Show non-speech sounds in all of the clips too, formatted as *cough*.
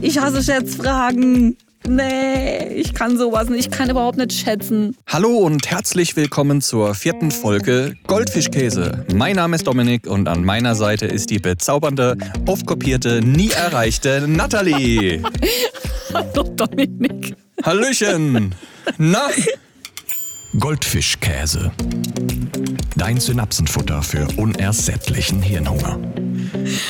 Ich hasse Schätzfragen. Nee, ich kann sowas nicht. Ich kann überhaupt nicht schätzen. Hallo und herzlich willkommen zur vierten Folge Goldfischkäse. Mein Name ist Dominik und an meiner Seite ist die bezaubernde, aufkopierte, nie erreichte Natalie. *laughs* Hallo Dominik. Hallöchen. Na? *laughs* Goldfischkäse. Dein Synapsenfutter für unersättlichen Hirnhunger.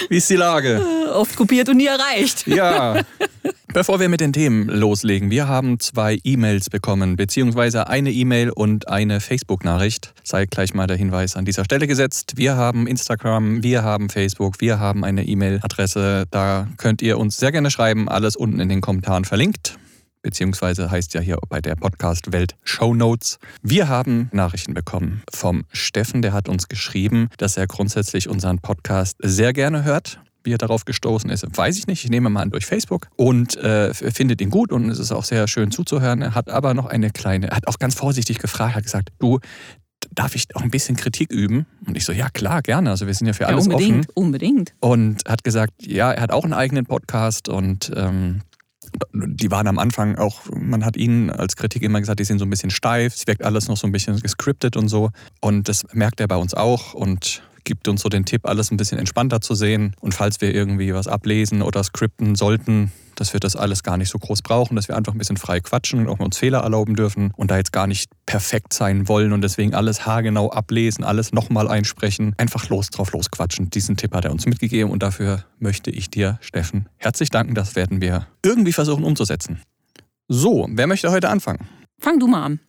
Wie ist die Lage? Oft kopiert und nie erreicht. Ja. *laughs* Bevor wir mit den Themen loslegen, wir haben zwei E-Mails bekommen, beziehungsweise eine E-Mail und eine Facebook-Nachricht. Sei gleich mal der Hinweis an dieser Stelle gesetzt. Wir haben Instagram, wir haben Facebook, wir haben eine E-Mail-Adresse. Da könnt ihr uns sehr gerne schreiben. Alles unten in den Kommentaren verlinkt beziehungsweise heißt ja hier bei der Podcast-Welt Show Notes. Wir haben Nachrichten bekommen vom Steffen, der hat uns geschrieben, dass er grundsätzlich unseren Podcast sehr gerne hört. Wie er darauf gestoßen ist, weiß ich nicht. Ich nehme mal an durch Facebook und äh, findet ihn gut und es ist auch sehr schön zuzuhören. Er hat aber noch eine kleine, er hat auch ganz vorsichtig gefragt, hat gesagt, du, darf ich auch ein bisschen Kritik üben? Und ich so, ja klar, gerne. Also wir sind ja für alles ja, unbedingt, offen. Unbedingt. Und hat gesagt, ja, er hat auch einen eigenen Podcast und ähm, die waren am Anfang auch, man hat ihnen als Kritik immer gesagt, die sind so ein bisschen steif, es wirkt alles noch so ein bisschen gescriptet und so. Und das merkt er bei uns auch und gibt uns so den Tipp, alles ein bisschen entspannter zu sehen. Und falls wir irgendwie was ablesen oder skripten sollten, dass wir das alles gar nicht so groß brauchen, dass wir einfach ein bisschen frei quatschen und auch uns Fehler erlauben dürfen und da jetzt gar nicht perfekt sein wollen und deswegen alles haargenau ablesen, alles nochmal einsprechen, einfach los drauf losquatschen. Diesen Tipp hat er uns mitgegeben und dafür möchte ich dir, Steffen, herzlich danken. Das werden wir irgendwie versuchen umzusetzen. So, wer möchte heute anfangen? Fang du mal an.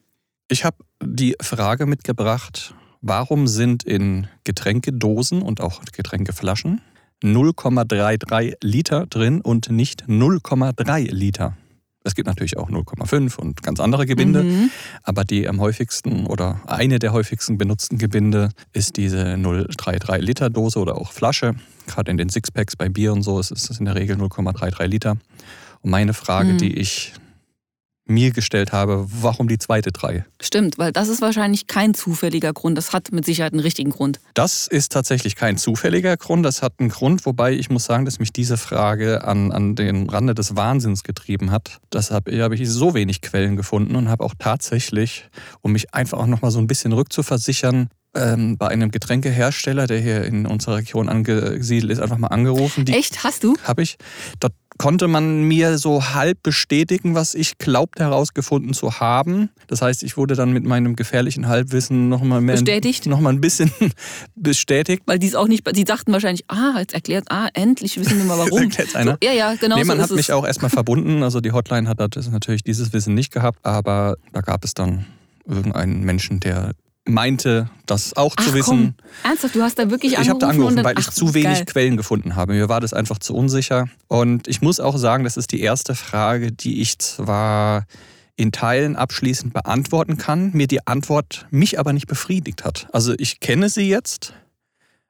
Ich habe die Frage mitgebracht, warum sind in Getränkedosen und auch Getränkeflaschen 0,33 Liter drin und nicht 0,3 Liter? Es gibt natürlich auch 0,5 und ganz andere Gebinde, mhm. aber die am häufigsten oder eine der häufigsten benutzten Gebinde ist diese 0,33 Liter Dose oder auch Flasche. Gerade in den Sixpacks bei Bier und so ist es in der Regel 0,33 Liter. Und meine Frage, mhm. die ich mir gestellt habe, warum die zweite drei? Stimmt, weil das ist wahrscheinlich kein zufälliger Grund. Das hat mit Sicherheit einen richtigen Grund. Das ist tatsächlich kein zufälliger Grund. Das hat einen Grund, wobei ich muss sagen, dass mich diese Frage an, an den Rande des Wahnsinns getrieben hat. Deshalb habe ich so wenig Quellen gefunden und habe auch tatsächlich, um mich einfach auch nochmal so ein bisschen rückzuversichern, ähm, bei einem Getränkehersteller, der hier in unserer Region angesiedelt ist, einfach mal angerufen. Die Echt? Hast du? Habe ich. Dort konnte man mir so halb bestätigen, was ich glaubte herausgefunden zu haben. Das heißt, ich wurde dann mit meinem gefährlichen Halbwissen nochmal mehr bestätigt, noch mal ein bisschen *laughs* bestätigt, weil die es auch nicht, die dachten wahrscheinlich, ah, jetzt erklärt, ah, endlich wissen wir mal *laughs* warum. erklärt einer. So, ja, ja, genau. Nee, man so hat mich auch erstmal *laughs* verbunden. Also die Hotline hat natürlich dieses Wissen nicht gehabt, aber da gab es dann irgendeinen Menschen, der meinte, das auch Ach, zu wissen. Komm. Ernsthaft, du hast da wirklich angerufen? Ich habe da angerufen, dann, weil ich ach, zu wenig geil. Quellen gefunden habe. Mir war das einfach zu unsicher. Und ich muss auch sagen, das ist die erste Frage, die ich zwar in Teilen abschließend beantworten kann, mir die Antwort mich aber nicht befriedigt hat. Also ich kenne sie jetzt,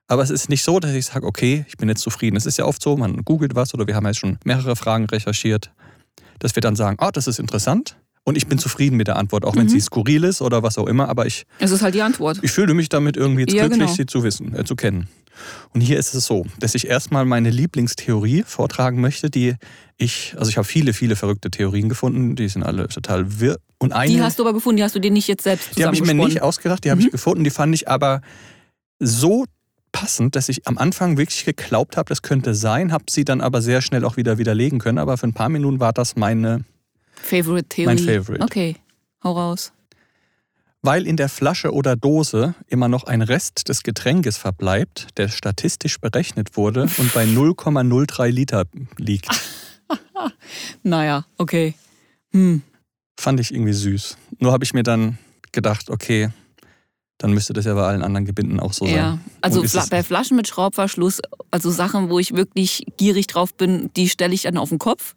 aber es ist nicht so, dass ich sage, okay, ich bin jetzt zufrieden. Es ist ja oft so, man googelt was oder wir haben jetzt schon mehrere Fragen recherchiert, dass wir dann sagen, oh, das ist interessant. Und ich bin zufrieden mit der Antwort, auch wenn Mhm. sie skurril ist oder was auch immer. Aber ich, Es ist halt die Antwort. ich fühle mich damit irgendwie jetzt Ja, glücklich, genau. sie zu wissen, äh, zu kennen. Und hier ist es so, dass ich erstmal meine Lieblingstheorie vortragen möchte, die ich, also ich habe viele, viele verrückte Theorien gefunden, die sind alle total wirr. Und eine, Die hast du aber gefunden, die hast du dir nicht jetzt selbst die habe ich mir nicht ausgedacht, die habe Mhm. ich gefunden, die fand ich aber so passend, dass ich am Anfang wirklich geglaubt habe, das könnte sein, habe sie dann aber sehr schnell auch wieder widerlegen können. Aber für ein paar Minuten war das meine, Favorite Theory. mein Favorite. Okay, hau raus. Weil in der Flasche oder Dose immer noch ein Rest des Getränkes verbleibt, der statistisch berechnet wurde *laughs* und bei 0,03 Liter liegt. *laughs* Naja, okay. Hm. Fand ich irgendwie süß. Nur habe ich mir dann gedacht, okay, dann müsste das ja bei allen anderen Gebinden auch so ja, sein. also Fla bei Flaschen mit Schraubverschluss, also Sachen, wo ich wirklich gierig drauf bin, die stelle ich dann auf den Kopf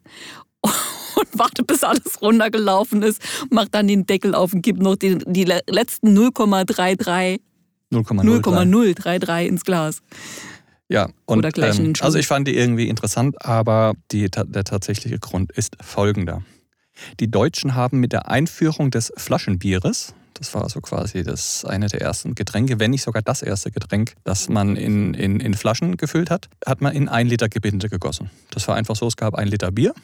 und warte, bis alles runtergelaufen ist, mach dann den Deckel auf und gib noch die, die le- letzten 0,33 0,03. 0,033 ins Glas. Ja, und Oder gleich ähm, also ich fand die irgendwie interessant, aber die, der tatsächliche Grund ist folgender. Die Deutschen haben mit der Einführung des Flaschenbieres, Das war so quasi das eine der ersten Getränke, wenn nicht sogar das erste Getränk, das man in, in, in Flaschen gefüllt hat, hat man in ein Liter Gebinde gegossen. Das war einfach so, es gab ein Liter Bier.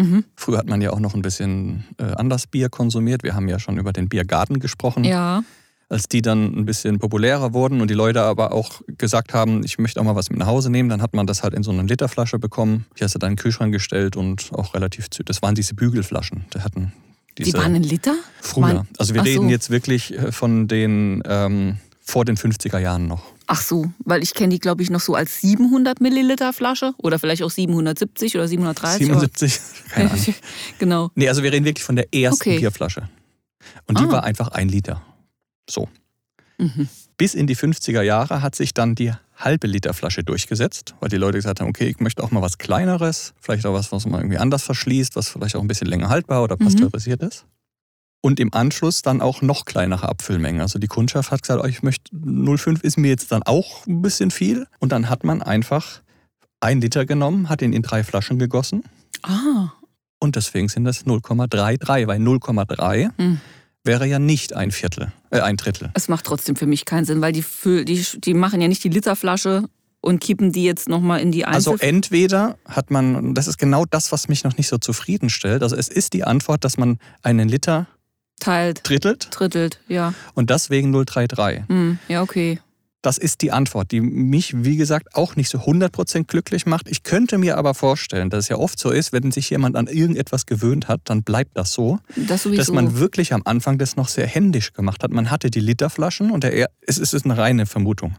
Mhm. Früher hat man ja auch noch ein bisschen äh, anders Bier konsumiert. Wir haben ja schon über den Biergarten gesprochen. Ja. Als die dann ein bisschen populärer wurden und die Leute aber auch gesagt haben, ich möchte auch mal was mit nach Hause nehmen, dann hat man das halt in so eine Literflasche bekommen. Die hast du dann in den Kühlschrank gestellt und auch relativ zü- Das waren diese Bügelflaschen. Die hatten diese Die waren ein Liter? früher. Also wir so. reden jetzt wirklich äh, von den ähm, vor den 50er Jahren noch. Ach so, weil ich kenne die, glaube ich, noch so als 700 Milliliter Flasche oder vielleicht auch 770 oder 730. 77? *laughs* Keine Ahnung. genau. Nee, also wir reden wirklich von der ersten Okay. Bierflasche. Und die Ah. war einfach ein Liter. So. Mhm. Bis in die 50er Jahre hat sich dann die halbe Liter Flasche durchgesetzt, weil die Leute gesagt haben, okay, ich möchte auch mal was Kleineres, vielleicht auch was, was man irgendwie anders verschließt, was vielleicht auch ein bisschen länger haltbar oder Mhm. pasteurisiert ist. Und im Anschluss dann auch noch kleinere Abfüllmengen. Also die Kundschaft hat gesagt, oh, ich möchte 0,5 ist mir jetzt dann auch ein bisschen viel. Und dann hat man einfach ein Liter genommen, hat ihn in drei Flaschen gegossen Ah. und deswegen sind das 0,33, weil 0,3 Hm. wäre ja nicht ein Viertel, äh, ein Drittel. Es macht trotzdem für mich keinen Sinn, weil die, die, die machen ja nicht die Literflasche und kippen die jetzt nochmal in die Also Einzel... entweder hat man, das ist genau das, was mich noch nicht so zufriedenstellt, also es ist die Antwort, dass man einen Liter teilt, drittelt drittelt, ja. und deswegen 0,33. Hm. Ja, okay. Das ist die Antwort, die mich, wie gesagt, auch nicht so 100% glücklich macht. Ich könnte mir aber vorstellen, dass es ja oft so ist, wenn sich jemand an irgendetwas gewöhnt hat, dann bleibt das so. Das dass man wirklich am Anfang das noch sehr händisch gemacht hat. Man hatte die Literflaschen und der, es ist eine reine Vermutung.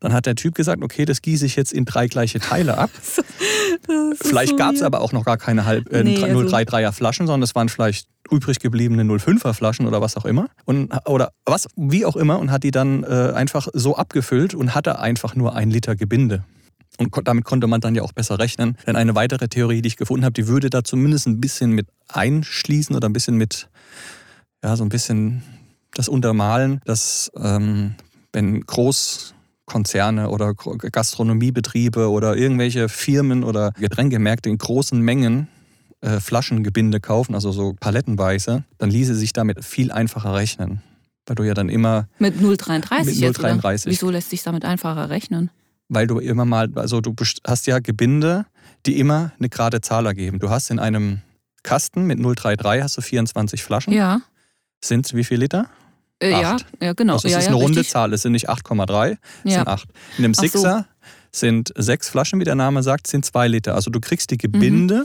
Dann hat der Typ gesagt, okay, das gieße ich jetzt in drei gleiche Teile ab. *laughs* Vielleicht so gab es aber auch noch gar keine halb, äh, Nee, also- 033er Flaschen, sondern es waren vielleicht übrig gebliebene 05er Flaschen oder was auch immer. Und, oder was, wie auch immer, und hat die dann äh, einfach so abgefüllt und hatte einfach nur ein Liter Gebinde. Und damit konnte man dann ja auch besser rechnen. Denn eine weitere Theorie, die ich gefunden habe, die würde da zumindest ein bisschen mit einschließen oder ein bisschen mit, ja, so ein bisschen das untermalen, dass ähm, wenn Großkonzerne oder Gastronomiebetriebe oder irgendwelche Firmen oder Getränkemärkte in großen Mengen äh, Flaschengebinde kaufen, also so palettenweise, dann ließe sich damit viel einfacher rechnen. Weil du ja dann immer, Mit 0,33 Mit jetzt, oder? 0,33. Wieso lässt sich damit einfacher rechnen? weil du immer mal, also du hast ja Gebinde, die immer eine gerade Zahl ergeben. Du hast in einem Kasten mit 033 hast du 24 Flaschen. Ja. Sind wie viel Liter? Äh, ja, ja, genau. Also es ja, ist ja, eine runde richtig. Zahl, es sind nicht 8,3, es Ja. sind 8. In einem Ach so. Sixer sind sechs Flaschen, wie der Name sagt, sind zwei Liter. Also du kriegst die Gebinde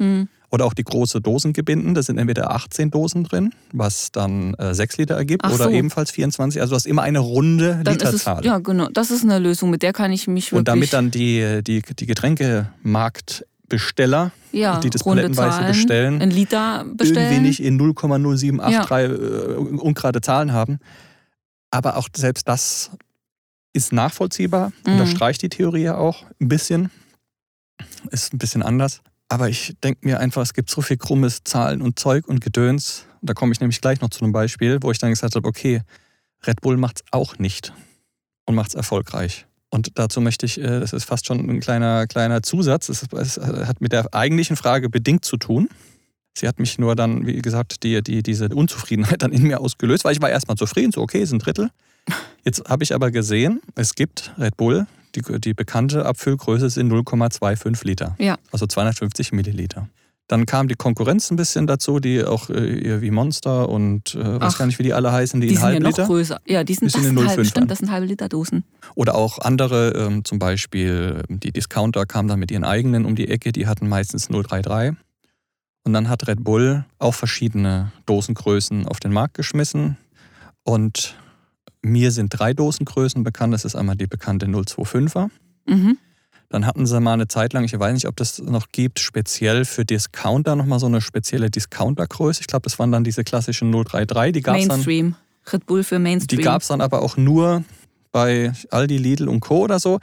Hm. oder auch die große Dosengebinden, da sind entweder 18 Dosen drin, was dann äh, 6 Liter ergibt, Ach oder so. ebenfalls 24. Also du hast immer eine runde Dann ist es, Literzahl. ja, genau. Das ist eine Lösung, mit der kann ich mich wirklich. Und damit dann die, die, die Getränkemarktbesteller, ja, die das palettenweise Zahlen, bestellen, Ein Liter bestellen. irgendwie nicht in 0,0783 äh, ungerade Zahlen haben. Aber auch selbst das ist nachvollziehbar, Mhm. unterstreicht die Theorie ja auch ein bisschen. Ist ein bisschen anders. Aber ich denke mir einfach, es gibt so viel krummes Zahlen und Zeug und Gedöns. Und da komme ich nämlich gleich noch zu einem Beispiel, wo ich dann gesagt habe, okay, Red Bull macht es auch nicht und macht es erfolgreich. Und dazu möchte ich, äh, das ist fast schon ein kleiner, kleiner Zusatz, es, es hat mit der eigentlichen Frage bedingt zu tun. Sie hat mich nur dann, wie gesagt, die, die, diese Unzufriedenheit dann in mir ausgelöst, weil ich war erstmal zufrieden, so okay, ist ein Drittel. Jetzt habe ich aber gesehen, es gibt Red Bull, die, die bekannte Abfüllgröße sind 0,25 Liter, Ja. also 250 Milliliter. Dann kam die Konkurrenz ein bisschen dazu, die auch äh, wie Monster und äh, weiß Ach. gar nicht, wie die alle heißen, die, Die in sind ja noch Halbliter. größer. Ja, die sind, Die sind das 0,5 stimmt, das sind halbe Liter Dosen. Oder auch andere, ähm, zum Beispiel ähm, die Discounter kamen dann mit ihren eigenen um die Ecke, die hatten meistens 033. Und dann hat Red Bull auch verschiedene Dosengrößen auf den Markt geschmissen. Und mir sind drei Dosengrößen bekannt. Das ist einmal die bekannte 025er. Mhm. Dann hatten sie mal eine Zeit lang, ich weiß nicht, ob das noch gibt, speziell für Discounter nochmal so eine spezielle Discountergröße. Ich glaube, das waren dann diese klassischen 033. Die gab es dann Mainstream. Red Bull für Mainstream. die gab es dann aber auch nur bei Aldi, Lidl und Co. oder so.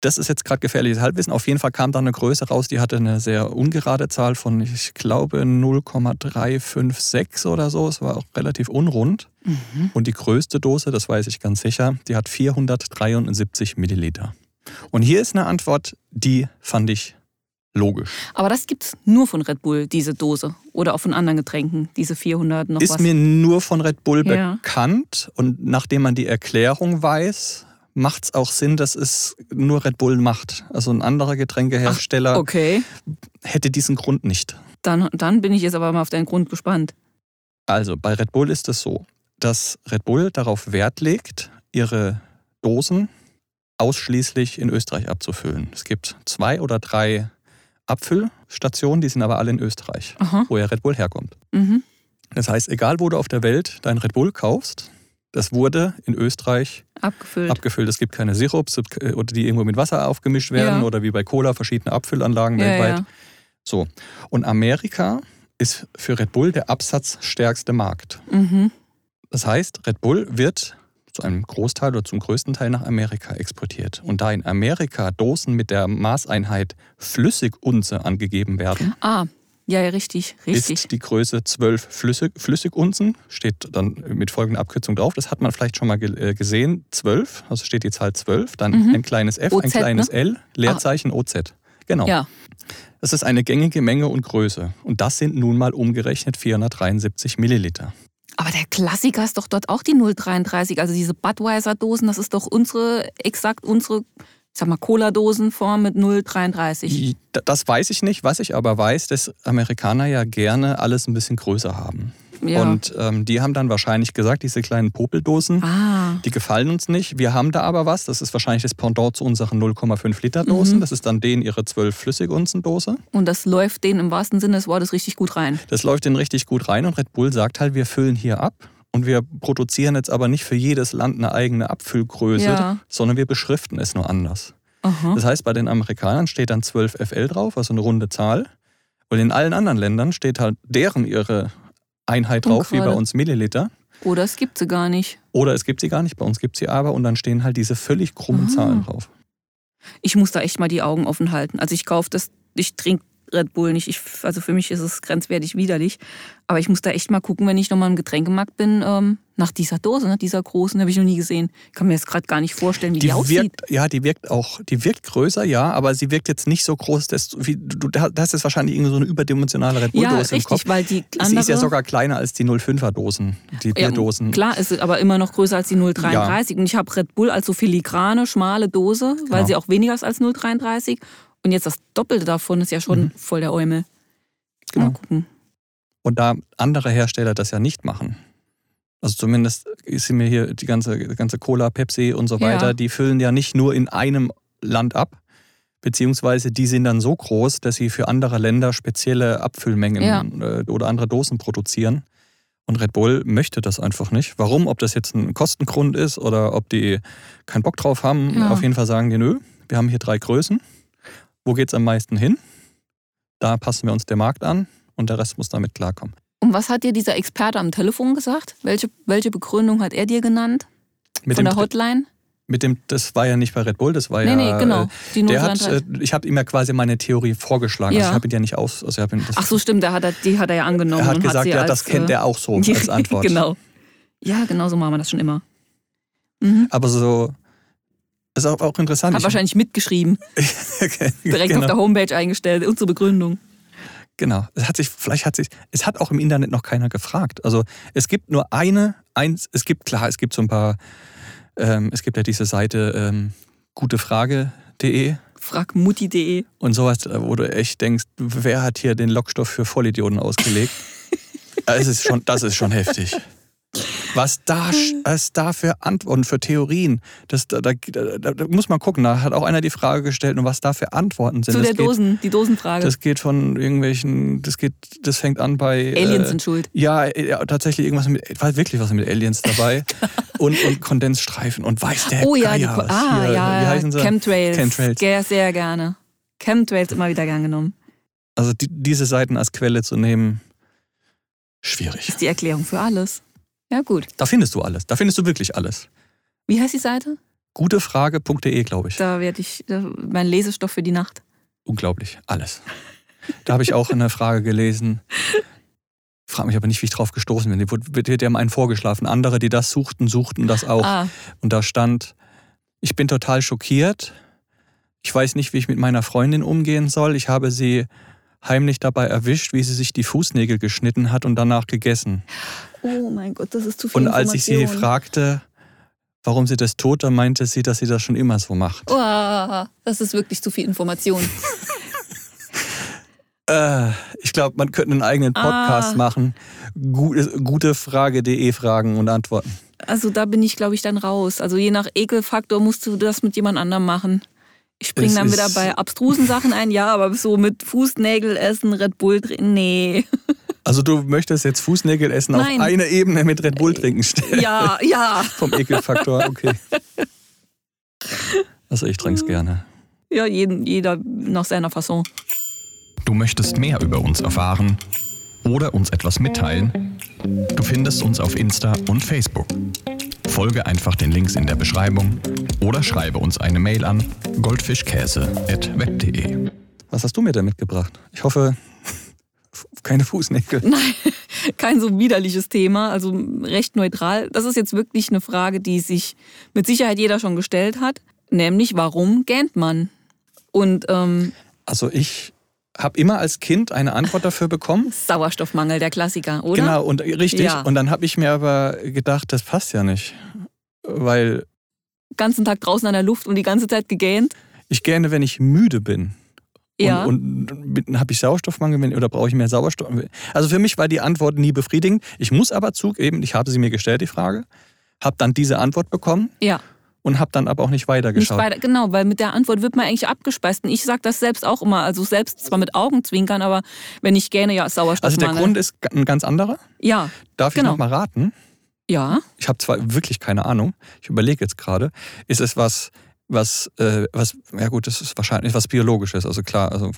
Das ist jetzt gerade gefährliches Halbwissen. Auf jeden Fall kam da eine Größe raus, die hatte eine sehr ungerade Zahl von, ich glaube, 0,356 oder so. Es war auch relativ unrund. Mhm. Und die größte Dose, das weiß ich ganz sicher, die hat 473 Milliliter. Und hier ist eine Antwort, die fand ich logisch. Aber das gibt's nur von Red Bull, diese Dose. Oder auch von anderen Getränken, diese 400 noch Ist was. mir nur von Red Bull Ja. bekannt und nachdem man die Erklärung weiß, macht es auch Sinn, dass es nur Red Bull macht. Also ein anderer Getränkehersteller okay, hätte diesen Grund nicht. dann, dann bin ich jetzt aber mal auf deinen Grund gespannt. Also bei Red Bull ist es so, dass Red Bull darauf Wert legt, ihre Dosen ausschließlich in Österreich abzufüllen. Es gibt zwei oder drei Abfüllstationen, die sind aber alle in Österreich, Aha. wo ja Red Bull herkommt. Mhm. Das heißt, egal wo du auf der Welt dein Red Bull kaufst, das wurde in Österreich Abgefüllt. abgefüllt. Es gibt keine Sirups äh, oder die irgendwo mit Wasser aufgemischt werden Ja. oder wie bei Cola verschiedene Abfüllanlagen ja, weltweit. ja. So. Und Amerika ist für Red Bull der absatzstärkste Markt. Mhm. Das heißt, Red Bull wird zu einem Großteil oder zum größten Teil nach Amerika exportiert. Und da in Amerika Dosen mit der Maßeinheit Flüssigunze angegeben werden, Ah, ja, ja, richtig, richtig. ist die Größe 12 Flüssig, Flüssigunzen, steht dann mit folgender Abkürzung drauf. Das hat man vielleicht schon mal ge äh, gesehen. 12, also steht die Zahl 12, dann Mhm. ein kleines F, OZ, ein kleines ne? L, Leerzeichen OZ. Genau. Ja, Das ist eine gängige Menge und Größe. Und das sind nun mal umgerechnet 473 Milliliter. Aber der Klassiker ist doch dort auch die 033. Also diese Budweiser-Dosen, das ist doch unsere, exakt unsere, ich sag mal, Cola-Dosenform mit 033. I- d- Das weiß ich nicht. Was ich aber weiß, dass Amerikaner ja gerne alles ein bisschen größer haben. Ja. Und ähm, die haben dann wahrscheinlich gesagt, diese kleinen Popeldosen, ah, die gefallen uns nicht. Wir haben da aber was. Das ist wahrscheinlich das Pendant zu unseren 0,5 Liter Dosen. Mhm. Das ist dann denen ihre 12 Flüssigunzen-Dose. und das läuft denen im wahrsten Sinne des Wortes richtig gut rein. Das läuft denen richtig gut rein. Und Red Bull sagt halt, wir füllen hier ab. Und wir produzieren jetzt aber nicht für jedes Land eine eigene Abfüllgröße, Ja. sondern wir beschriften es nur anders. Aha. Das heißt, bei den Amerikanern steht dann 12 FL drauf, also eine runde Zahl. Und in allen anderen Ländern steht halt deren ihre Einheit drauf, wie bei uns Milliliter. Oder es gibt sie gar nicht. Oder es gibt sie gar nicht, bei uns gibt sie aber und dann stehen halt diese völlig krummen Ah. Zahlen drauf. Ich muss da echt mal die Augen offen halten. Also ich kaufe das, ich trinke Red Bull nicht. Ich, also für mich ist es grenzwertig widerlich. Aber ich muss da echt mal gucken, wenn ich nochmal im Getränkemarkt bin, ähm, nach dieser Dose, ne, dieser großen, habe ich noch nie gesehen. Ich kann mir jetzt gerade gar nicht vorstellen, wie die, aussieht. wirkt, ja, die wirkt auch, die wirkt größer, ja, aber sie wirkt jetzt nicht so groß, dass du, wie, du hast jetzt wahrscheinlich irgendwie so eine überdimensionale Red ja, Bull-Dose im Kopf. richtig, weil die andere... Sie ist ja sogar kleiner als die 05er Dosen, die Ja, Bierdosen. Klar, ist aber immer noch größer als die 033. Und ich habe Red Bull als so filigrane, schmale Dose, weil Genau. sie auch weniger ist als 033. Und jetzt das Doppelte davon ist ja schon voll der Eumel. Mhm. Genau. Mal gucken. Und da andere Hersteller das ja nicht machen, also zumindest sind mir hier die ganze, ganze Cola, Pepsi und so Ja. weiter, die füllen ja nicht nur in einem Land ab, beziehungsweise die sind dann so groß, dass sie für andere Länder spezielle Abfüllmengen Ja. äh, oder andere Dosen produzieren. Und Red Bull möchte das einfach nicht. Warum? Ob das jetzt ein Kostengrund ist oder ob die keinen Bock drauf haben. Ja. Auf jeden Fall sagen die, nö, wir haben hier drei Größen. Wo geht's am meisten hin? Da passen wir uns der Markt an und der Rest muss damit klarkommen. Und was hat dir dieser Experte am Telefon gesagt? Welche, welche Begründung hat er dir genannt? Mit Von dem, der Hotline? mit dem, das war ja nicht bei Red Bull, das war Nee, ja. nee, genau. Die Der hat, 033. äh, ich habe ihm ja quasi meine Theorie vorgeschlagen. Also Ja. ich habe ihn ja nicht aus. Also Ach so, stimmt, der hat die hat er ja angenommen. er hat und gesagt, sie ja, als, das kennt äh, er auch so *laughs* als Antwort. genau. Ja, genau so machen wir das schon immer. Mhm. Aber so. Ist auch, auch interessant. Hat Ich- wahrscheinlich mitgeschrieben, *laughs* direkt genau, auf der Homepage eingestellt, unsere Begründung. genau. Es hat sich, vielleicht hat sich, es hat auch im Internet noch keiner gefragt. Also es gibt nur eine, eins, es gibt, klar, es gibt so ein paar, ähm, es gibt ja diese Seite ähm, gutefrage.de Fragmutti.de. und sowas, äh, wo du echt denkst, wer hat hier den Lockstoff für Vollidioten ausgelegt? *laughs* das, ist schon, das ist schon heftig. Was da, was da für Antworten, für Theorien, das, da, da, da, da muss man gucken. Da hat auch einer die Frage gestellt, und was da für Antworten sind. Zu das der geht, Dosen, die Dosenfrage. Das geht von irgendwelchen, das geht, das fängt an bei. Aliens äh, sind schuld. ja, ja, tatsächlich irgendwas mit, war wirklich was mit Aliens dabei. *laughs* und, und Kondensstreifen und weiß der Oh ja, die, ah, hier, ja, wie heißen sie? Chemtrails. Chemtrails. Sehr, sehr gerne. Chemtrails immer wieder gern genommen. Also die, diese Seiten als Quelle zu nehmen, schwierig. Ist die Erklärung für alles. Ja, gut. Da findest du alles. Da findest du wirklich alles. Wie heißt die Seite? Gutefrage.de, glaube ich. Da werde ich, mein Lesestoff für die Nacht. Unglaublich. Alles. Da habe ich auch eine Frage gelesen. Frag mich aber nicht, wie ich drauf gestoßen bin. Die wird ja mal einen vorgeschlafen. Andere, die das suchten, suchten das auch. Ah, Und da stand, ich bin total schockiert. Ich weiß nicht, wie ich mit meiner Freundin umgehen soll. Ich habe sie heimlich dabei erwischt, wie sie sich die Fußnägel geschnitten hat und danach gegessen. Oh mein Gott, das ist zu viel Und als ich sie fragte, warum sie das tut, dann meinte sie, dass sie das schon immer so macht. Oh, das ist wirklich zu viel Information. *laughs* Äh, ich glaube, man könnte einen eigenen Podcast Ah. machen. Gute, gutefrage.de Fragen und Antworten. Also da bin ich, glaube ich, dann raus. Also je nach Ekelfaktor musst du das mit jemand anderem machen. Ich springe dann wieder bei abstrusen Sachen ein, ja, aber so mit Fußnägel essen, Red Bull trinken, nee. *laughs* Also du möchtest jetzt Fußnägel essen Nein. auf eine Ebene mit Red Bull trinken stellen. Ja, ja. *laughs* Vom Ekelfaktor, okay. Also ich trinke es gerne. Ja, jeden, jeder nach seiner Fasson. Du möchtest mehr über uns erfahren oder uns etwas mitteilen? Du findest uns auf Insta und Facebook. Folge einfach den Links in der Beschreibung oder schreibe uns eine Mail an goldfischkäse.web.de. Was hast du mir denn mitgebracht? Ich hoffe, keine Fußnägel. *laughs* Nein, kein so widerliches Thema, also recht neutral. Das ist jetzt wirklich eine Frage, die sich mit Sicherheit jeder schon gestellt hat, nämlich warum gähnt man? Und ähm, Also ich habe immer als Kind eine Antwort dafür bekommen. *laughs* Sauerstoffmangel, der Klassiker, oder? Genau, und richtig. Ja. Und dann habe ich mir aber gedacht, das passt ja nicht. Weil Ganzen Tag draußen an der Luft und die ganze Zeit gegähnt. ich gerne, wenn ich müde bin. Ja. Und, und habe ich Sauerstoffmangel wenn- oder brauche ich mehr Sauerstoff? Also für mich war die Antwort nie befriedigend. Ich muss aber zugeben, ich habe sie mir gestellt, die Frage, habe dann diese Antwort bekommen ja. Und habe dann aber auch nicht Nicht weitergeschaut. weiter, genau, weil mit der Antwort wird man eigentlich abgespeist. Und ich sage das selbst auch immer, also selbst zwar mit Augenzwinkern, aber wenn ich gerne, ja, also Sauerstoffmangel. der Grund ist ein ganz anderer. Ja, Darf ich Genau. noch mal raten? ja. Ich habe zwar wirklich keine Ahnung. Ich überlege jetzt gerade. Ist es was, was, äh, was, ja gut, das ist wahrscheinlich was Biologisches. Also klar, also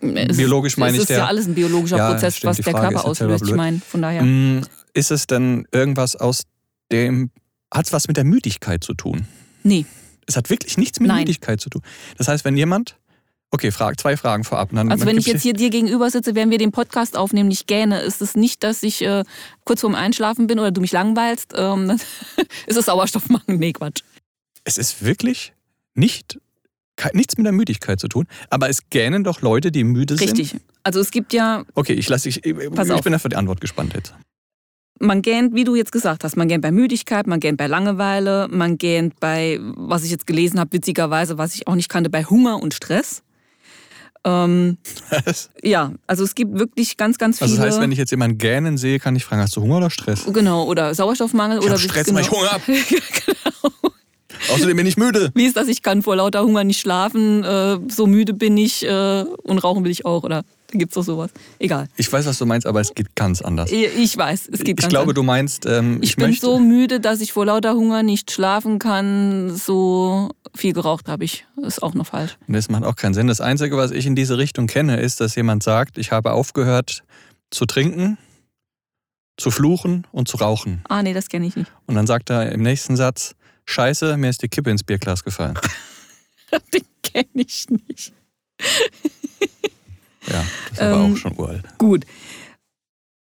Es biologisch ist, meine Es ich ist der. ja alles ein biologischer Ja, Prozess, stimmt, was der Frage Körper ist auslöst. Ich meine, von daher. Mm, Ist es denn irgendwas aus dem, hat es was mit der Müdigkeit zu tun? Nee, Es hat wirklich nichts mit Nein. Müdigkeit zu tun. Das heißt, wenn jemand, okay, frag, zwei Fragen vorab. Dann, also wenn ich jetzt hier dir gegenüber sitze, während wir den Podcast aufnehmen, nicht gähne, ist es nicht, dass ich äh, kurz vorm Einschlafen bin oder du mich langweilst. Ähm, dann *laughs* ist es Sauerstoffmangel. Nee, Quatsch. Es ist wirklich nicht, nichts mit der Müdigkeit zu tun. Aber es gähnen doch Leute, die müde sind. Richtig. Also es gibt ja Okay, ich lasse ich, ich, ich bin auf die Antwort gespannt jetzt. Man gähnt, wie du jetzt gesagt hast, man gähnt bei Müdigkeit, man gähnt bei Langeweile, man gähnt bei, was ich jetzt gelesen habe, witzigerweise, was ich auch nicht kannte, bei Hunger und Stress. Ähm, ja, also es gibt wirklich ganz, ganz viele. Also das heißt, wenn ich jetzt jemanden gähnen sehe, kann ich fragen, hast du Hunger oder Stress? genau, oder Sauerstoffmangel Ich oder Stress, genau. weil ich Hunger hab. *laughs* genau. Außerdem bin ich müde. Wie ist das? Ich kann vor lauter Hunger nicht schlafen, äh, so müde bin ich äh, und rauchen will ich auch, oder? Da gibt's doch sowas. Egal. Ich weiß, was du meinst, aber es geht ganz anders. Ich ich weiß, es geht Ich ganz glaube, anders. du meinst, ähm, Ich, ich, bin möchte, so müde, dass ich vor lauter Hunger nicht schlafen kann. So viel geraucht habe ich. Ist auch noch falsch. Das macht auch keinen Sinn. Das Einzige, was ich in diese Richtung kenne, ist, dass jemand sagt, ich habe aufgehört zu trinken, zu fluchen und zu rauchen. Ah, nee, das kenne ich nicht. Und dann sagt er im nächsten Satz, Scheiße, mir ist die Kippe ins Bierglas gefallen. *laughs* Den kenne ich nicht. Ja, das ist aber Ähm, auch schon uralt. Gut.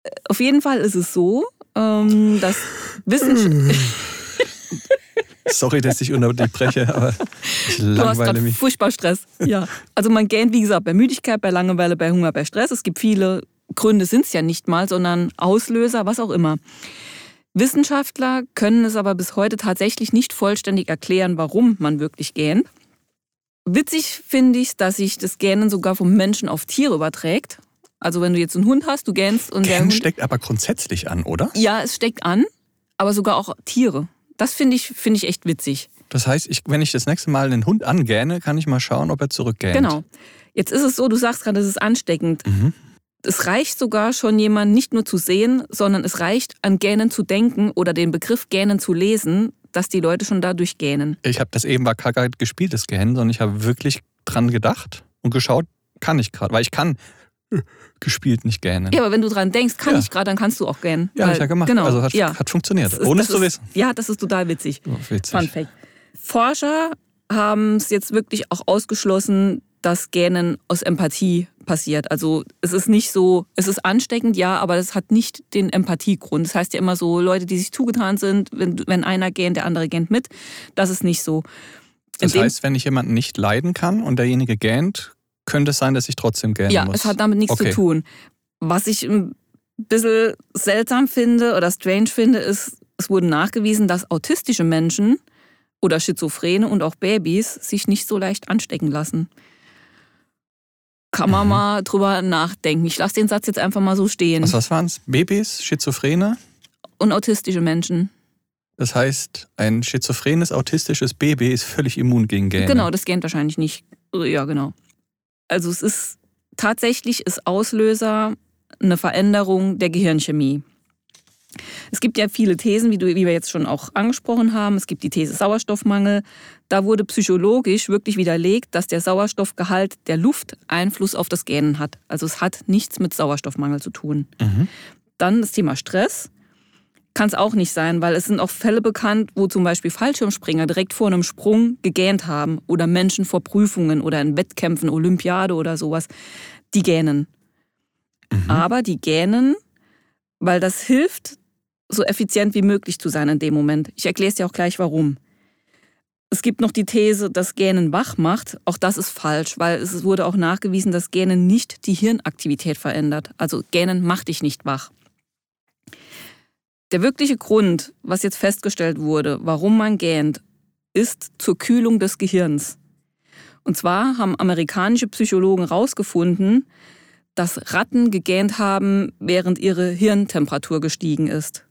Äh, Auf jeden Fall ist es so, ähm, dass *laughs* Wissenschaft. *laughs* Sorry, dass ich unterbreche, aber ich Du hast langweile mich. furchtbar Stress. Ja. Also man gähnt, wie gesagt, bei Müdigkeit, bei Langeweile, bei Hunger, bei Stress. Es gibt viele Gründe, sind es ja nicht mal, sondern Auslöser, was auch immer. Wissenschaftler können es aber bis heute tatsächlich nicht vollständig erklären, warum man wirklich gähnt. Witzig finde ich, dass sich das Gähnen sogar vom Menschen auf Tiere überträgt. Also wenn du jetzt einen Hund hast, du gähnst und der Gähnen Hund... steckt aber grundsätzlich an, oder? Ja, es steckt an, aber sogar auch Tiere. Das finde ich, finde ich echt witzig. Das heißt, ich, wenn ich das nächste Mal einen Hund angähne, kann ich mal schauen, ob er zurückgähnt. Genau. Jetzt ist es so, du sagst gerade, es ist ansteckend. Mhm. Es reicht sogar schon jemand nicht nur zu sehen, sondern es reicht an Gähnen zu denken oder den Begriff Gähnen zu lesen, dass die Leute schon dadurch gähnen. Ich habe das eben war gar nicht gespieltes Gähnen, sondern ich habe wirklich dran gedacht und geschaut, kann ich gerade, weil ich kann gespielt nicht gähnen. Ja, aber wenn du dran denkst, kann Ja. ich gerade, dann kannst du auch gähnen. Ja, hab ich ja gemacht. Genau. Also hat, ja. hat funktioniert, ist- ohne es zu ist, wissen. Ja, das ist total witzig. Oh, witzig. Fun Fact. Forscher haben es jetzt wirklich auch ausgeschlossen, dass Gähnen aus Empathie passiert. Also es ist nicht so, es ist ansteckend, ja, aber es hat nicht den Empathiegrund. Das heißt ja immer so, Leute, die sich zugetan sind, wenn, wenn einer gähnt, der andere gähnt mit. Das ist nicht so. Das In dem- heißt, wenn ich jemanden nicht leiden kann und derjenige gähnt, könnte es sein, dass ich trotzdem gähnen Ja, muss. es hat damit nichts Okay. zu tun. Was ich ein bisschen seltsam finde oder strange finde, ist, es wurde nachgewiesen, dass autistische Menschen oder Schizophrene und auch Babys sich nicht so leicht anstecken lassen. Kann man Mhm. mal drüber nachdenken. Ich lasse den Satz jetzt einfach mal so stehen. Was, was waren es? Babys, Schizophrene? Und autistische Menschen. Das heißt, ein schizophrenes, autistisches Baby ist völlig immun gegen Gähne. Genau, das gähnt wahrscheinlich nicht. Ja, genau. Also es ist tatsächlich ist Auslöser eine Veränderung der Gehirnchemie. Es gibt ja viele Thesen, wie, du, wie wir jetzt schon auch angesprochen haben. Es gibt die These Sauerstoffmangel. Da wurde psychologisch wirklich widerlegt, dass der Sauerstoffgehalt der Luft Einfluss auf das Gähnen hat. Also es hat nichts mit Sauerstoffmangel zu tun. Mhm. Dann das Thema Stress. Kann es auch nicht sein, weil es sind auch Fälle bekannt, wo zum Beispiel Fallschirmspringer direkt vor einem Sprung gegähnt haben oder Menschen vor Prüfungen oder in Wettkämpfen, Olympiade oder sowas, die gähnen. Mhm. Aber die gähnen, weil das hilft, so effizient wie möglich zu sein in dem Moment. Ich erkläre es dir auch gleich, warum. Es gibt noch die These, dass Gähnen wach macht. Auch das ist falsch, weil es wurde auch nachgewiesen, dass Gähnen nicht die Hirnaktivität verändert. Also Gähnen macht dich nicht wach. Der wirkliche Grund, was jetzt festgestellt wurde, warum man gähnt, ist zur Kühlung des Gehirns. Und zwar haben amerikanische Psychologen herausgefunden, dass Ratten gegähnt haben, während ihre Hirntemperatur gestiegen ist.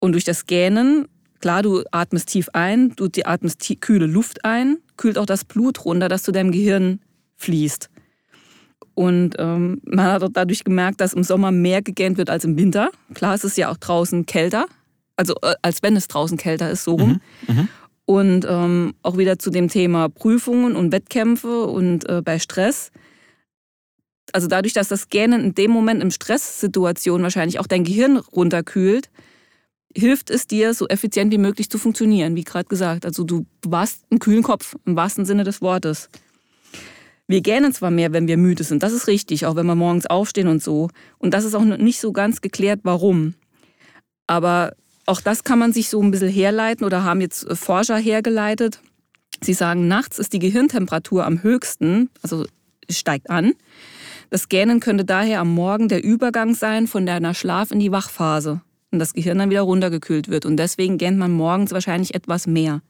Und durch das Gähnen, klar, du atmest tief ein, du atmest tie- kühle Luft ein, kühlt auch das Blut runter, das zu deinem Gehirn fließt. Und ähm, man hat auch dadurch gemerkt, dass im Sommer mehr gegähnt wird als im Winter. Klar, es ist ja auch draußen kälter, also äh, als wenn es draußen kälter ist, so rum. Mhm. Mhm. Und ähm, auch wieder zu dem Thema Prüfungen und Wettkämpfe und äh, bei Stress. Also dadurch, dass das Gähnen in dem Moment im Stresssituation wahrscheinlich auch dein Gehirn runterkühlt, hilft es dir, so effizient wie möglich zu funktionieren, wie gerade gesagt. Also du warst einen kühlen Kopf, im wahrsten Sinne des Wortes. Wir gähnen zwar mehr, wenn wir müde sind, das ist richtig, auch wenn wir morgens aufstehen und so. Und das ist auch nicht so ganz geklärt, warum. Aber auch das kann man sich so ein bisschen herleiten oder haben jetzt äh, Forscher hergeleitet. Sie sagen, nachts ist die Gehirntemperatur am höchsten, also steigt an. Das Gähnen könnte daher am Morgen der Übergang sein von deiner Schlaf- in die Wachphase und das Gehirn dann wieder runtergekühlt wird. Und deswegen gähnt man morgens wahrscheinlich etwas mehr.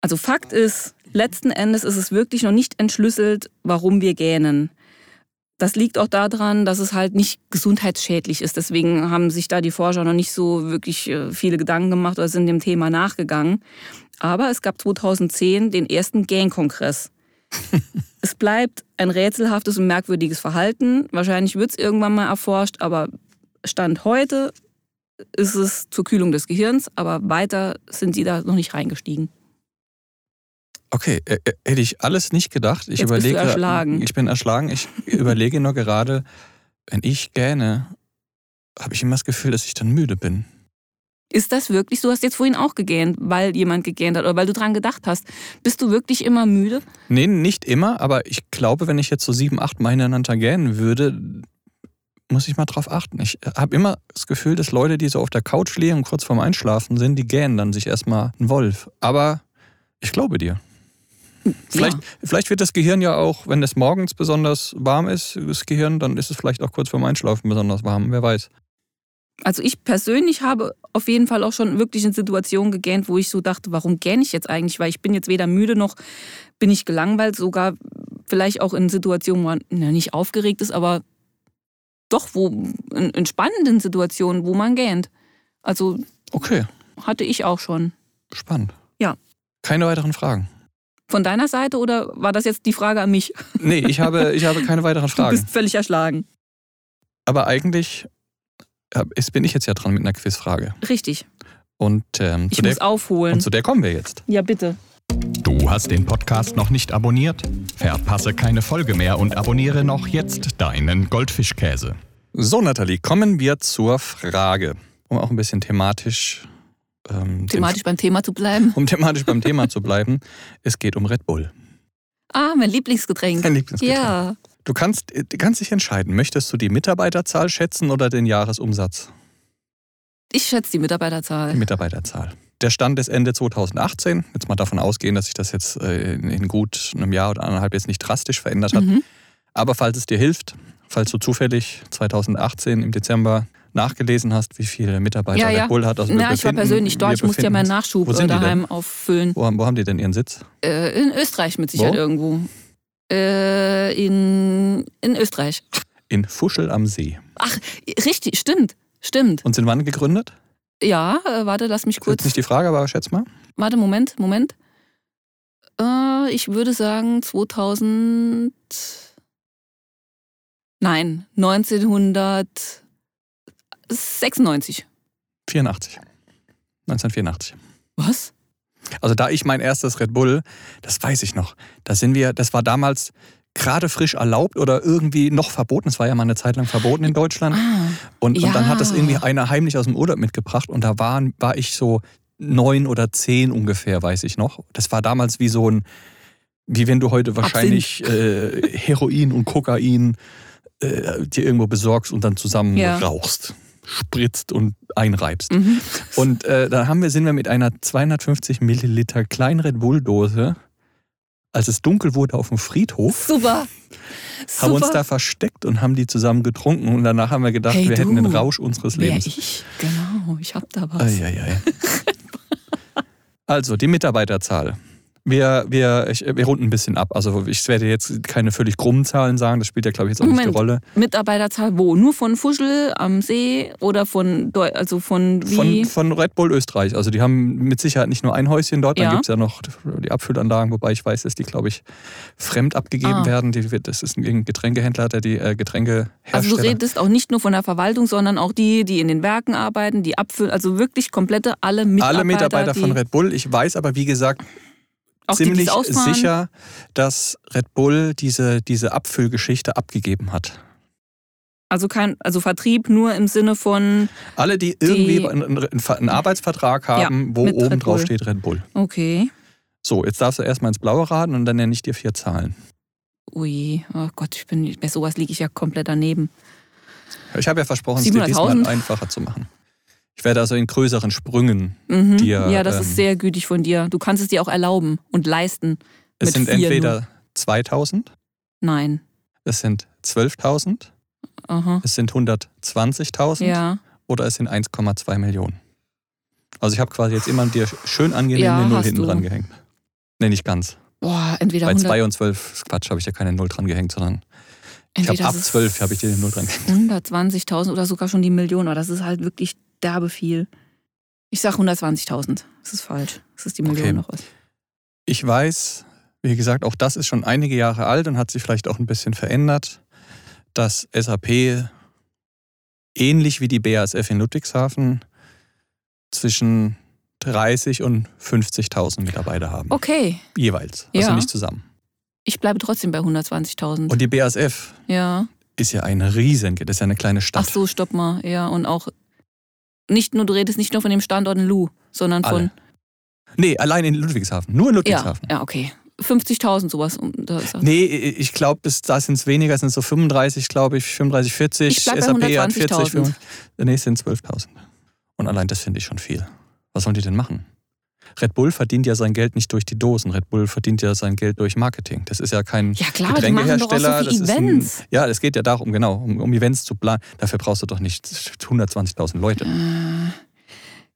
Also Fakt ist, letzten Endes ist es wirklich noch nicht entschlüsselt, warum wir gähnen. Das liegt auch daran, dass es halt nicht gesundheitsschädlich ist. Deswegen haben sich da die Forscher noch nicht so wirklich äh, viele Gedanken gemacht oder sind dem Thema nachgegangen. Aber es gab 2010 den ersten Gähn-Kongress. *laughs* es bleibt ein rätselhaftes und merkwürdiges Verhalten. Wahrscheinlich wird es irgendwann mal erforscht, aber Stand heute ist es zur Kühlung des Gehirns, aber weiter sind sie da noch nicht reingestiegen. Okay, äh, äh, hätte ich alles nicht gedacht. Ich Jetzt überlege, erschlagen. Ich bin erschlagen. Ich überlege nur gerade, wenn ich gähne, habe ich immer das Gefühl, dass ich dann müde bin. Ist das wirklich so? Du hast jetzt vorhin auch gegähnt, weil jemand gegähnt hat oder weil du dran gedacht hast. Bist du wirklich immer müde? Nee, nicht immer, aber ich glaube, wenn ich jetzt so sieben, acht Mal hintereinander gähnen würde, muss ich mal drauf achten. Ich habe immer das Gefühl, dass Leute, die so auf der Couch liegen und kurz vorm Einschlafen sind, die gähnen dann sich erstmal einen Wolf. Aber ich glaube dir. Vielleicht, vielleicht wird das Gehirn ja auch, wenn es morgens besonders warm ist, das Gehirn, dann ist es vielleicht auch kurz vorm Einschlafen besonders warm, wer weiß. Also ich persönlich habe auf jeden Fall auch schon wirklich in Situationen gegähnt, wo ich so dachte, warum gähne ich jetzt eigentlich? Weil ich bin jetzt weder müde noch bin ich gelangweilt, sogar vielleicht auch in Situationen, wo man nicht aufgeregt ist, aber doch, wo in, in spannenden Situationen, wo man gähnt. Also Okay, hatte ich auch schon. spannend. Ja. Keine weiteren Fragen. Von deiner Seite oder war das jetzt die Frage an mich? Nee, ich habe, ich habe keine weiteren *laughs* Du Fragen. bist völlig erschlagen. Aber eigentlich bin ich jetzt ja dran mit einer Quizfrage. Richtig. Und, ähm, Ich zu, muss der, aufholen. und zu der kommen wir jetzt. Ja, bitte. Du hast den Podcast noch nicht abonniert? Verpasse keine Folge mehr und abonniere noch jetzt deinen Goldfischkäse. So, Nathalie, kommen wir zur Frage. Um auch ein bisschen thematisch, ähm, Thematisch beim Thema zu bleiben. um thematisch beim Thema *laughs* zu bleiben. Es geht um Red Bull. Ah, mein Lieblingsgetränk. Dein Lieblingsgetränk. Ja. Du kannst, äh, du kannst dich entscheiden. Möchtest du die Mitarbeiterzahl schätzen oder den Jahresumsatz? Ich schätze die Die Mitarbeiterzahl. Der Stand ist Ende 2018. Jetzt mal davon ausgehen, dass sich das jetzt äh, in gut einem Jahr oder anderthalb jetzt nicht drastisch verändert hat. Mhm. Aber falls es dir hilft, falls du zufällig 2018 im Dezember nachgelesen hast, wie viele Mitarbeiter Ja, ja. Red Bull hat. Also Ja, ich war persönlich dort. Ich musste ja meinen Nachschub daheim auffüllen. Wo, haben- wo haben die denn ihren Sitz? Äh, in Österreich mit Sicherheit Wo? irgendwo. Äh, in, in Österreich. In Fuschel am See. Ach, richtig, stimmt. Stimmt. Und sind wann gegründet? Ja, äh, warte, lass mich Das ist kurz. nicht die Frage, aber schätz mal. Warte, Moment, Moment. Äh, ich würde sagen 2000. Nein, 1996. 84. 1984. Was? Also da ich mein erstes Red Bull, das weiß ich noch, da sind wir, das war damals gerade frisch erlaubt oder irgendwie noch verboten. Es war ja mal eine Zeit lang verboten in Deutschland. Ah, Und, und dann hat das Ja. irgendwie einer heimlich aus dem Urlaub mitgebracht und da waren, war ich so neun oder zehn ungefähr, weiß ich noch. Das war damals wie so ein, wie wenn du heute wahrscheinlich äh, Heroin und Kokain äh, dir irgendwo besorgst und dann zusammen Ja. rauchst, spritzt und einreibst. mhm. Und äh, dann haben wir, sind wir mit einer 250 Milliliter kleinen Red Bull Dose, als es dunkel wurde auf dem Friedhof, Super. haben uns Super. da versteckt und haben die zusammen getrunken. Und danach haben wir gedacht, Hey, wir hätten du. den Rausch unseres Lebens. ich? Genau, ich hab da was. Eieiei. *laughs* Also, die Mitarbeiterzahl. Wir, wir, ich, wir runden ein bisschen ab. Also ich werde jetzt keine völlig krummen Zahlen sagen, das spielt ja, glaube ich, jetzt auch nicht die Moment. Rolle. Mitarbeiterzahl wo? Nur von Fuschel am See oder von Deu also von wie? Von, von Red Bull Österreich. Also die haben mit Sicherheit nicht nur ein Häuschen dort, dann Ja. gibt es ja noch die Abfüllanlagen, wobei ich weiß, dass die, glaube ich, fremd abgegeben Ah. werden. Die, das ist ein Getränkehändler, der die äh, Getränke also du redest auch nicht nur von der Verwaltung, sondern auch die, die in den Werken arbeiten, die abfüllen, also wirklich komplette alle Mitarbeiter. Alle Mitarbeiter von Red Bull. Ich weiß aber, wie gesagt, auch die, die ziemlich ausfahren. sicher, dass Red Bull diese, diese Abfüllgeschichte abgegeben hat. Also kein, also Vertrieb nur im Sinne von, Alle, die irgendwie Die- einen, einen, Arbeitsvertrag haben, wo mit oben Red drauf Bull. steht Red Bull. okay, So, jetzt darfst du erstmal ins Blaue raten und dann nenne ich dir vier Zahlen. ui, oh Gott, ich bin, bei sowas liege ich ja komplett daneben. Ich habe ja versprochen, es dir diesmal 700.000? einfacher zu machen. Ich werde also in größeren Sprüngen. Mhm. Dir, ja, das ähm, ist sehr gütig von dir. Du kannst es dir auch erlauben und leisten. Es sind entweder 2000, Nein. es sind 12.000, Aha. es sind 120.000 Ja. oder es sind 1,2 Millionen. Also ich habe quasi jetzt immer dir schön angenehm Ja, Null hinten du. dran gehängt. Nee, nicht ganz. Boah, entweder Bei 100, 2 und 12, ist Quatsch, habe ich ja keine Null dran gehängt, sondern ich habe entweder ab ist es 12 habe ich dir eine Null dran gehängt. 120.000 oder sogar schon die Million, aber das ist halt wirklich derbe viel. Ich sag 120.000. Das ist falsch. Das ist die Million Okay. noch was. Ich weiß, wie gesagt, auch das ist schon einige Jahre alt und hat sich vielleicht auch ein bisschen verändert, dass SAP ähnlich wie die BASF in Ludwigshafen zwischen 30 und 50.000 Mitarbeiter haben. Okay, Jeweils. Also Ja. nicht zusammen. Ich bleibe trotzdem bei 120.000. Und die BASF Ja. ist ja ein Riesen, das ist ja eine kleine Ach Stadt. so, stopp mal. Ja, und auch nicht nur, du redest nicht nur von dem Standort in Lu, sondern von. Alle. Nee, allein in Ludwigshafen. Nur in Ja, Ludwigshafen. ja, okay. 50.000 sowas. Da Nee, ich glaube, da sind es weniger, es sind so 35, glaube ich, 35, 40. Ich SAP hat 40, 120.000. 50. Nee, es sind 12.000. Und allein das finde ich schon viel. Was sollen die denn machen? Red Bull verdient ja sein Geld nicht durch die Dosen. Red Bull verdient ja sein Geld durch Marketing. Das ist ja kein Ja, klar, so Getränkehersteller. viele das ist ein, ja, es geht ja darum, genau, um, um Events zu planen. Dafür brauchst du doch nicht 120.000 Leute.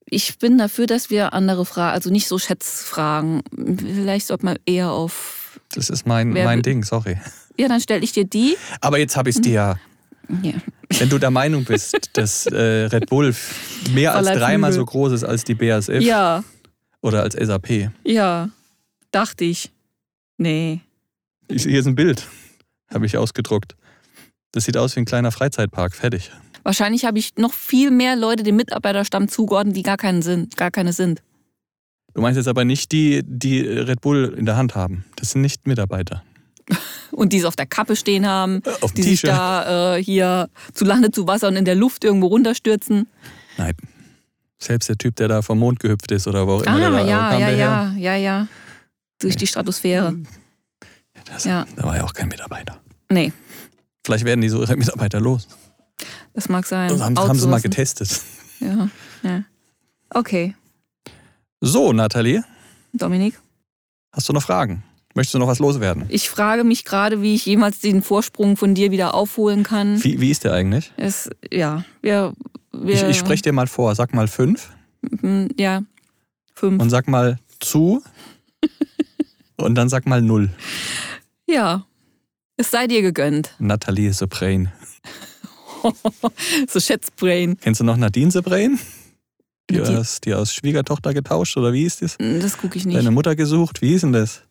Ich bin dafür, dass wir andere Fragen, also nicht so Schätzfragen. Vielleicht sollte man eher auf. Das ist mein, mein Ding, sorry. Ja, dann stelle ich dir die. Aber jetzt habe ich es dir ja Ja. Wenn du der Meinung bist, *laughs* dass äh, Red Bull mehr als dreimal so groß ist als die BASF ja, oder als SAP. ja, dachte ich. Nee. Ich, hier ist ein Bild, habe ich ausgedruckt. Das sieht aus wie ein kleiner Freizeitpark, fertig. Wahrscheinlich habe ich noch viel mehr Leute dem Mitarbeiterstamm zugeordnet, die gar, keinen sind, gar keine sind. Du meinst jetzt aber nicht die, die Red Bull in der Hand haben. Das sind nicht Mitarbeiter. *laughs* Und die es auf der Kappe stehen haben, Auf die sich da äh, hier zu Lande, zu Wasser und in der Luft irgendwo runterstürzen. Nein. Selbst der Typ, der da vom Mond gehüpft ist oder wo auch immer. Ah, ja, ja, ja, ja, ja. Durch die Stratosphäre. Das, Ja. Da war ja auch kein Mitarbeiter. Nee, Vielleicht werden die so ihre Mitarbeiter los. das mag sein. Das haben, haben sie mal getestet. Ja, ja. Okay. So, Nathalie, Dominik? hast du noch Fragen? Möchtest du noch was loswerden? Ich frage mich gerade, wie ich jemals den Vorsprung von dir wieder aufholen kann. Wie, wie ist der eigentlich? Es, ja, wir, wir Ich, ich spreche dir mal vor. Sag mal fünf Mm, Ja, fünf. und sag mal zu *laughs* und dann sag mal null. ja, es sei dir gegönnt. Nathalie Sebrain. *laughs* so Schätzbrain. Kennst du noch Nadine Sebrain? Die aus, die aus Schwiegertochter getauscht oder wie ist das? Das gucke ich nicht. Deine Mutter gesucht? Wie ist denn das?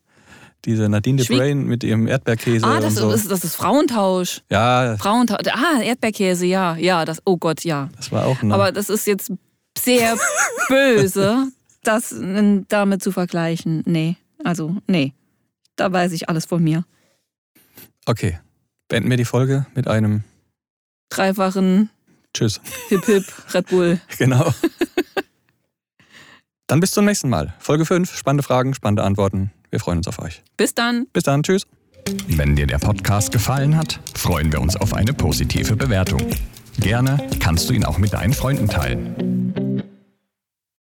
Diese Nadine Schwie- Sebrain mit ihrem Erdbeerkäse ah, das und so. ist, das ist Frauentausch. ja, Frauentausch. Ah, Erdbeerkäse, ja, ja, das, oh Gott, ja. das war auch noch. Aber das ist jetzt sehr *laughs* böse, das damit zu vergleichen. Nee, also, nee. Da weiß ich alles von mir. okay, beenden wir die Folge mit einem Dreifachen Tschüss. Hip Hip Red Bull. *laughs* Genau. *laughs* Dann bis zum nächsten Mal. Folge 5, spannende Fragen, spannende Antworten. Wir freuen uns auf euch. Bis dann. Bis dann, tschüss. Wenn dir der Podcast gefallen hat, freuen wir uns auf eine positive Bewertung. Gerne kannst du ihn auch mit deinen Freunden teilen.